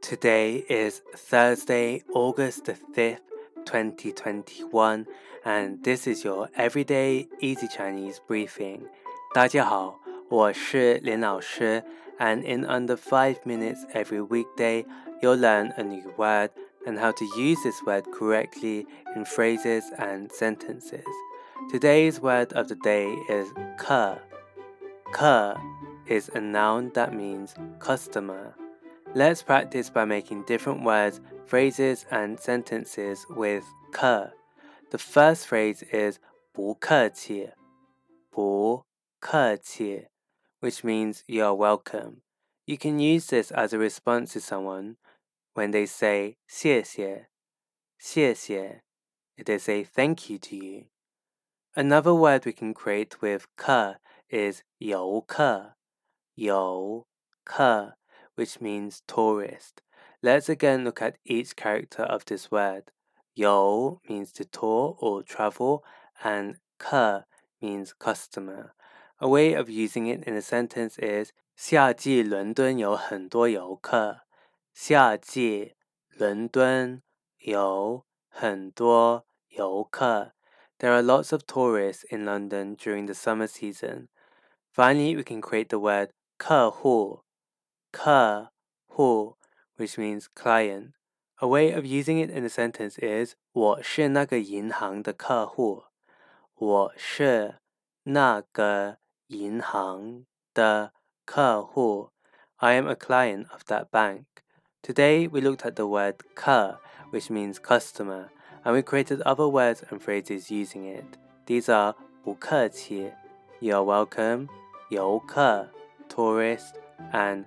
Today is Thursday, August the 5th, 2021, and this is your everyday easy Chinese briefing. 大家好，我是林老师, and in under 5 minutes every weekday, you'll learn a new word and how to use this word correctly in phrases and sentences. Today's word of the day is 客.客 is a noun that means customer. Let's practice by making different words, phrases, and sentences with 客. The first phrase is 不客气,不客气, which means you are welcome. You can use this as a response to someone when they say 谢谢,谢谢, they say thank you to you. Another word we can create with 客 is 游客,游客 which means tourist. Let's again look at each character of this word. Yo means to tour or travel, and ke means customer. A way of using it in a sentence is 夏季伦敦有很多游客。夏季伦敦有很多游客。There are lots of tourists in London during the summer season. Finally, we can create the word 客户 客户 which means client. A way of using it in a sentence is 我是那个银行的客户。我是那个银行的客户。I am a client of that bank. Today we looked at the word 客 which means customer and we created other words and phrases using it. These are 不客气 you're welcome, 游客 tourist and